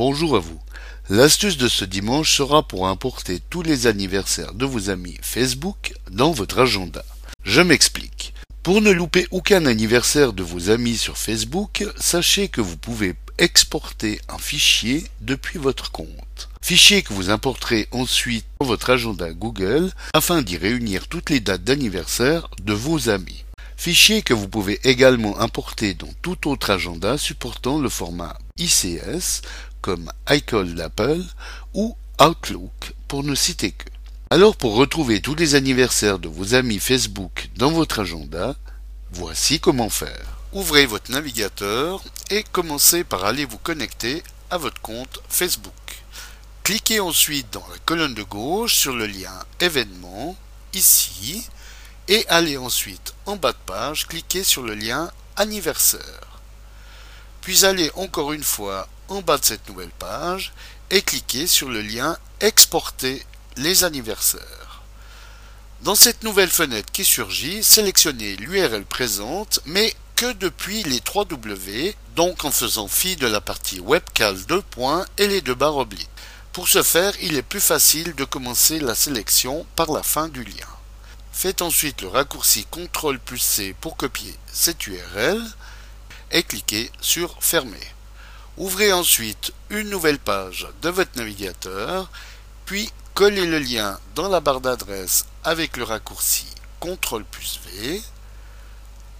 bonjour à vous. L'astuce de ce dimanche sera pour importer tous les anniversaires de vos amis Facebook dans votre agenda. Je m'explique. Pour ne louper aucun anniversaire de vos amis sur Facebook, sachez que vous pouvez exporter un fichier depuis votre compte. Fichier que vous importerez ensuite dans votre agenda Google afin d'y réunir toutes les dates d'anniversaire de vos amis. Fichier que vous pouvez également importer dans tout autre agenda supportant le format ICS comme iCall d'Apple ou Outlook pour ne citer que. Alors pour retrouver tous les anniversaires de vos amis Facebook dans votre agenda, voici comment faire. Ouvrez votre navigateur et commencez par aller vous connecter à votre compte Facebook. Cliquez ensuite dans la colonne de gauche sur le lien événements, ici, et allez ensuite en bas de page, cliquez sur le lien anniversaire. Puis allez encore une fois en bas de cette nouvelle page et cliquez sur le lien exporter les anniversaires. Dans cette nouvelle fenêtre qui surgit, sélectionnez l'URL présente, mais que depuis les 3 W, donc en faisant fi de la partie webcal 2 points et les deux barres obliques. Pour ce faire, il est plus facile de commencer la sélection par la fin du lien. Faites ensuite le raccourci CTRL plus C pour copier cette URL et cliquez sur Fermer. Ouvrez ensuite une nouvelle page de votre navigateur, puis collez le lien dans la barre d'adresse avec le raccourci CTRL plus V,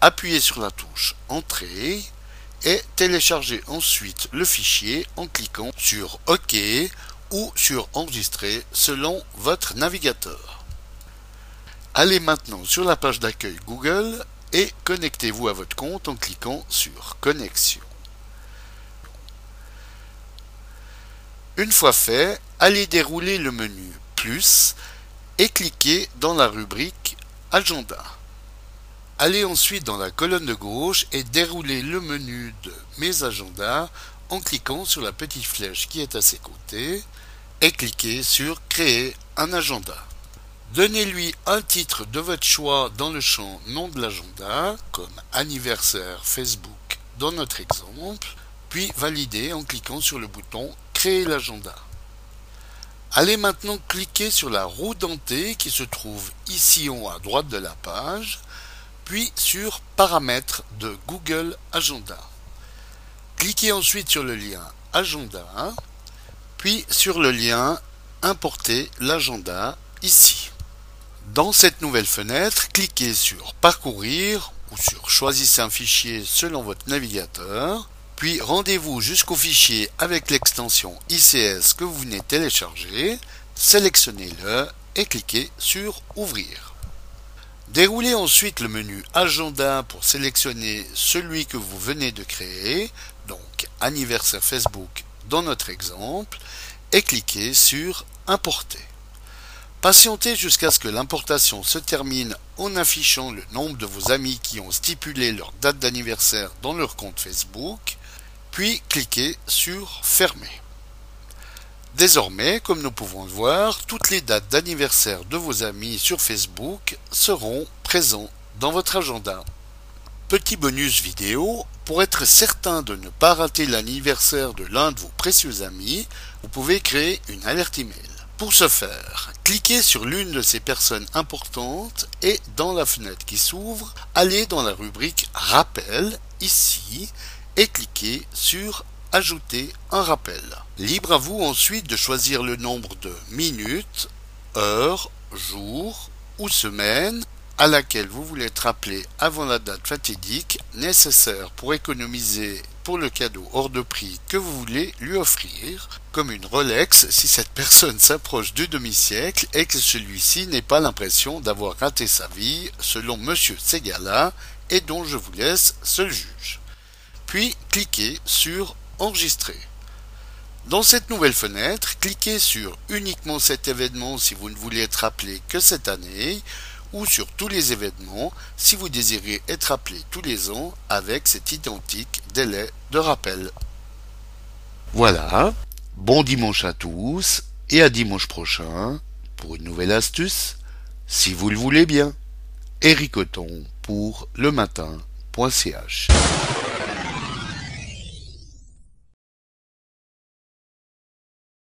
appuyez sur la touche Entrée et téléchargez ensuite le fichier en cliquant sur OK ou sur Enregistrer selon votre navigateur. Allez maintenant sur la page d'accueil Google et connectez-vous à votre compte en cliquant sur Connexion. Une fois fait, allez dérouler le menu Plus et cliquez dans la rubrique Agenda. Allez ensuite dans la colonne de gauche et déroulez le menu de Mes agendas en cliquant sur la petite flèche qui est à ses côtés et cliquez sur Créer un agenda. Donnez-lui un titre de votre choix dans le champ nom de l'agenda, comme anniversaire Facebook dans notre exemple, puis validez en cliquant sur le bouton Créer l'agenda. Allez maintenant cliquer sur la roue dentée qui se trouve ici en haut à droite de la page, puis sur Paramètres de Google Agenda. Cliquez ensuite sur le lien Agenda, puis sur le lien Importer l'agenda ici. Dans cette nouvelle fenêtre, cliquez sur Parcourir ou sur Choisissez un fichier selon votre navigateur, puis rendez-vous jusqu'au fichier avec l'extension ICS que vous venez télécharger, sélectionnez-le et cliquez sur Ouvrir. Déroulez ensuite le menu Agenda pour sélectionner celui que vous venez de créer, donc anniversaire Facebook dans notre exemple, et cliquez sur Importer. Patientez jusqu'à ce que l'importation se termine en affichant le nombre de vos amis qui ont stipulé leur date d'anniversaire dans leur compte Facebook, puis cliquez sur Fermer. Désormais, comme nous pouvons le voir, toutes les dates d'anniversaire de vos amis sur Facebook seront présentes dans votre agenda. Petit bonus vidéo, pour être certain de ne pas rater l'anniversaire de l'un de vos précieux amis, vous pouvez créer une alerte email. Pour ce faire, cliquez sur l'une de ces personnes importantes et dans la fenêtre qui s'ouvre, allez dans la rubrique Rappel ici et cliquez sur Ajouter un rappel. Libre à vous ensuite de choisir le nombre de minutes, heures, jours ou semaines à laquelle vous voulez être rappelé avant la date fatidique nécessaire pour économiser pour le cadeau hors de prix que vous voulez lui offrir, comme une Rolex si cette personne s'approche du demi-siècle et que celui-ci n'ait pas l'impression d'avoir raté sa vie selon Monsieur Segala et dont je vous laisse seul juge. Puis cliquez sur Enregistrer. Dans cette nouvelle fenêtre, cliquez sur uniquement cet événement si vous ne voulez être rappelé que cette année ou sur tous les événements si vous désirez être appelé tous les ans avec cet identique délai de rappel. Voilà, bon dimanche à tous et à dimanche prochain pour une nouvelle astuce, si vous le voulez bien. Eric pour le matin.ch